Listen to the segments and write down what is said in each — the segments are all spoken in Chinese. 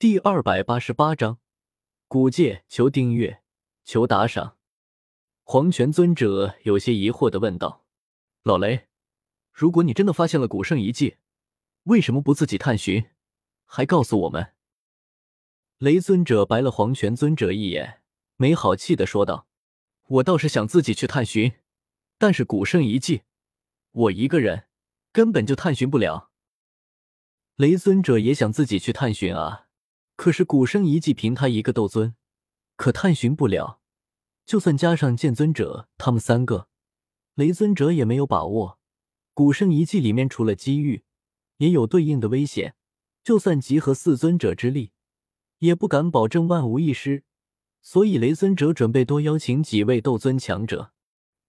第二百八十八章，古界求订阅，求打赏。黄泉尊者有些疑惑的问道：“老雷，如果你真的发现了古圣遗迹，为什么不自己探寻，还告诉我们？”雷尊者白了黄泉尊者一眼，没好气的说道：“我倒是想自己去探寻，但是古圣遗迹，我一个人根本就探寻不了。”雷尊者也想自己去探寻啊。可是古生遗迹凭他一个斗尊，可探寻不了。就算加上剑尊者他们三个，雷尊者也没有把握。古生遗迹里面除了机遇，也有对应的危险。就算集合四尊者之力，也不敢保证万无一失。所以雷尊者准备多邀请几位斗尊强者，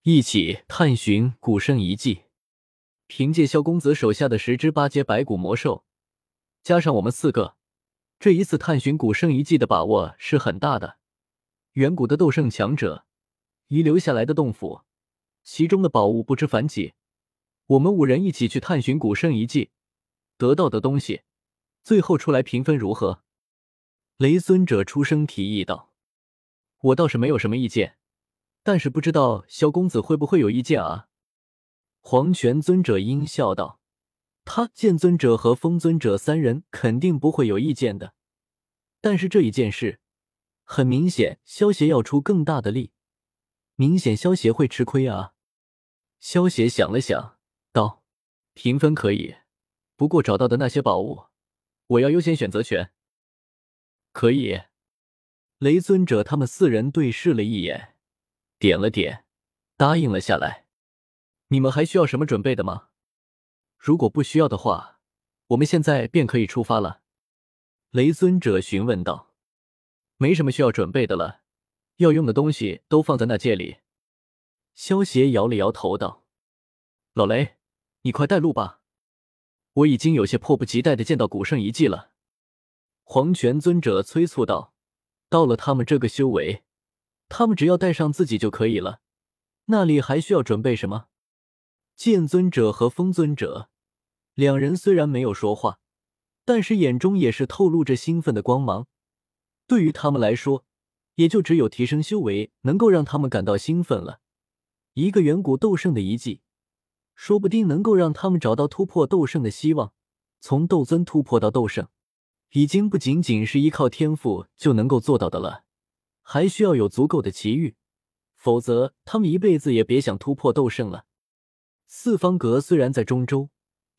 一起探寻古生遗迹。凭借萧公子手下的十只八阶白骨魔兽，加上我们四个。这一次探寻古圣遗迹的把握是很大的。远古的斗圣强者遗留下来的洞府，其中的宝物不知凡几。我们五人一起去探寻古圣遗迹，得到的东西，最后出来平分如何？雷尊者出声提议道：“我倒是没有什么意见，但是不知道萧公子会不会有意见啊？”黄泉尊者阴笑道。他剑尊者和风尊者三人肯定不会有意见的，但是这一件事，很明显，萧协要出更大的力，明显萧协会吃亏啊。萧协想了想，道：“平分可以，不过找到的那些宝物，我要优先选择权。”可以。雷尊者他们四人对视了一眼，点了点，答应了下来。你们还需要什么准备的吗？如果不需要的话，我们现在便可以出发了。”雷尊者询问道。“没什么需要准备的了，要用的东西都放在那戒里。”萧协摇了摇头道：“老雷，你快带路吧，我已经有些迫不及待的见到古圣遗迹了。”黄泉尊者催促道：“到了他们这个修为，他们只要带上自己就可以了，那里还需要准备什么？”剑尊者和风尊者。两人虽然没有说话，但是眼中也是透露着兴奋的光芒。对于他们来说，也就只有提升修为能够让他们感到兴奋了。一个远古斗圣的遗迹，说不定能够让他们找到突破斗圣的希望。从斗尊突破到斗圣，已经不仅仅是依靠天赋就能够做到的了，还需要有足够的奇遇，否则他们一辈子也别想突破斗圣了。四方阁虽然在中州。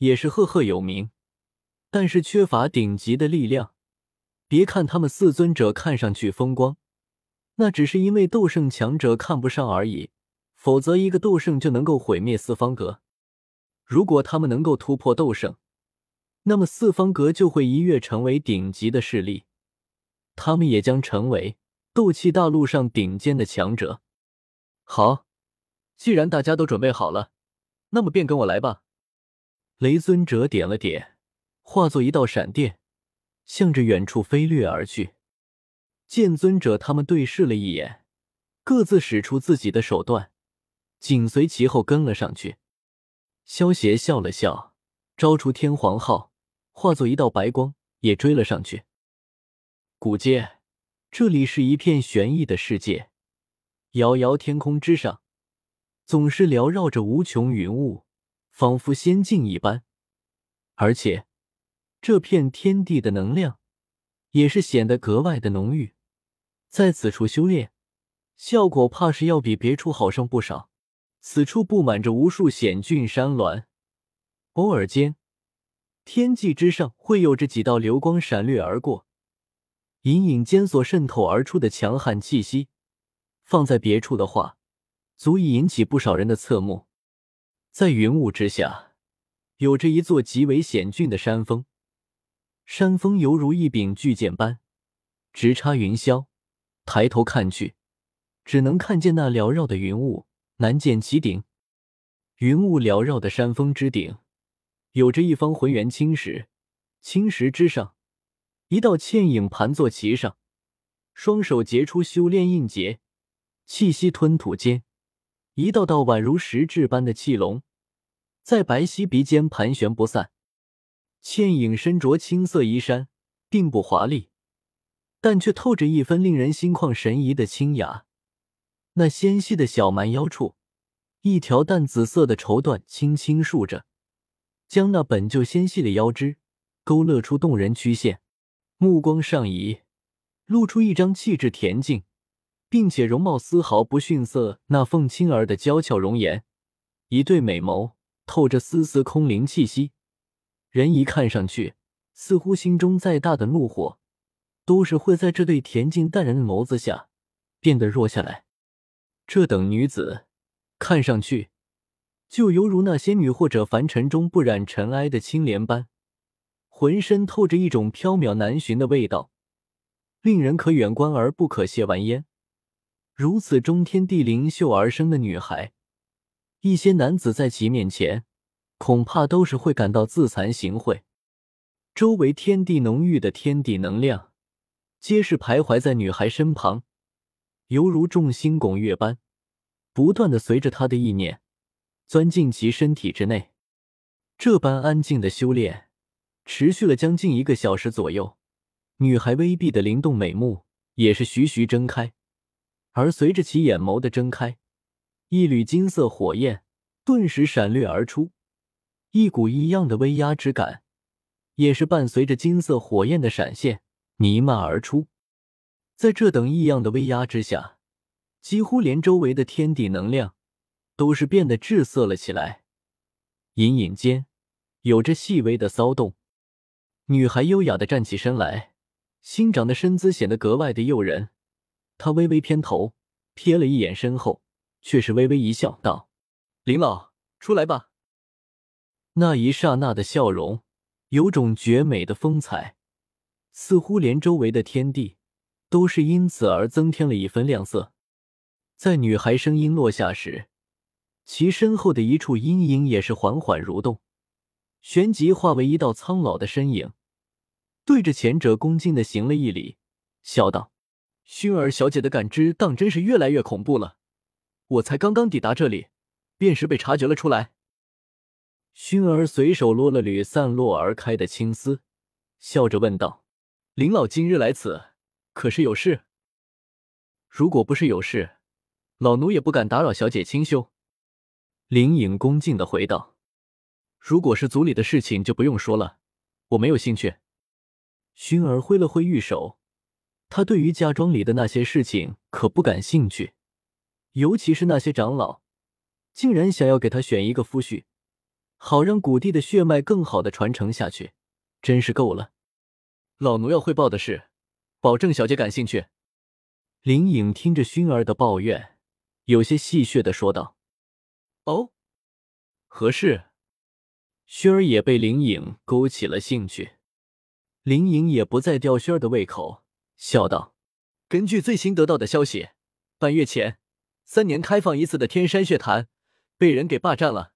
也是赫赫有名，但是缺乏顶级的力量。别看他们四尊者看上去风光，那只是因为斗圣强者看不上而已。否则，一个斗圣就能够毁灭四方阁。如果他们能够突破斗圣，那么四方阁就会一跃成为顶级的势力，他们也将成为斗气大陆上顶尖的强者。好，既然大家都准备好了，那么便跟我来吧。雷尊者点了点，化作一道闪电，向着远处飞掠而去。剑尊者他们对视了一眼，各自使出自己的手段，紧随其后跟了上去。萧协笑了笑，招出天皇号，化作一道白光，也追了上去。古界，这里是一片玄异的世界，遥遥天空之上，总是缭绕着无穷云雾。仿佛仙境一般，而且这片天地的能量也是显得格外的浓郁。在此处修炼，效果怕是要比别处好上不少。此处布满着无数险峻山峦，偶尔间，天际之上会有着几道流光闪掠而过，隐隐间所渗透而出的强悍气息，放在别处的话，足以引起不少人的侧目。在云雾之下，有着一座极为险峻的山峰，山峰犹如一柄巨剑般直插云霄。抬头看去，只能看见那缭绕的云雾，难见其顶。云雾缭绕的山峰之顶，有着一方浑圆青石，青石之上，一道倩影盘坐其上，双手结出修炼印结，气息吞吐间。一道道宛如实质般的气龙，在白皙鼻尖盘旋不散。倩影身着青色衣衫，并不华丽，但却透着一分令人心旷神怡的清雅。那纤细的小蛮腰处，一条淡紫色的绸缎轻轻竖着，将那本就纤细的腰肢勾勒出动人曲线。目光上移，露出一张气质恬静，并且容貌丝毫不逊色那凤青儿的娇俏容颜，一对美眸透着丝丝空灵气息，人一看上去，似乎心中再大的怒火，都是会在这对恬静淡然的眸子下变得弱下来。这等女子，看上去就犹如那仙女或者凡尘中不染尘埃的青莲般。浑身透着一种飘渺难寻的味道，令人可远观而不可亵玩焉。如此中天地灵秀而生的女孩，一些男子在其面前，恐怕都是会感到自惭形秽。周围天地浓郁的天地能量，皆是徘徊在女孩身旁，犹如众星拱月般，不断的随着她的意念，钻进其身体之内。这般安静的修炼。持续了将近一个小时左右，女孩微闭的灵动美目也是徐徐睁开，而随着其眼眸的睁开，一缕金色火焰顿时闪掠而出，一股异样的威压之感也是伴随着金色火焰的闪现弥漫而出。在这等异样的威压之下，几乎连周围的天地能量都是变得滞涩了起来，隐隐间有着细微的骚动。女孩优雅的站起身来，新长的身姿显得格外的诱人。他微微偏头，瞥了一眼身后，却是微微一笑，道：“林老，出来吧。”那一刹那的笑容，有种绝美的风采，似乎连周围的天地都是因此而增添了一分亮色。在女孩声音落下时，其身后的一处阴影也是缓缓蠕动。旋即化为一道苍老的身影，对着前者恭敬的行了一礼，笑道：“薰儿小姐的感知当真是越来越恐怖了。我才刚刚抵达这里，便是被察觉了出来。”薰儿随手落了缕散落而开的青丝，笑着问道：“林老今日来此，可是有事？如果不是有事，老奴也不敢打扰小姐清修。”林颖恭敬的回道。如果是族里的事情，就不用说了，我没有兴趣。薰儿挥了挥玉手，他对于家庄里的那些事情可不感兴趣，尤其是那些长老竟然想要给他选一个夫婿，好让古地的血脉更好的传承下去，真是够了。老奴要汇报的是，保证小姐感兴趣。林颖听着薰儿的抱怨，有些戏谑的说道：“哦，何事？”薰儿也被林颖勾起了兴趣，林颖也不再吊熏儿的胃口，笑道：“根据最新得到的消息，半月前，三年开放一次的天山血潭被人给霸占了。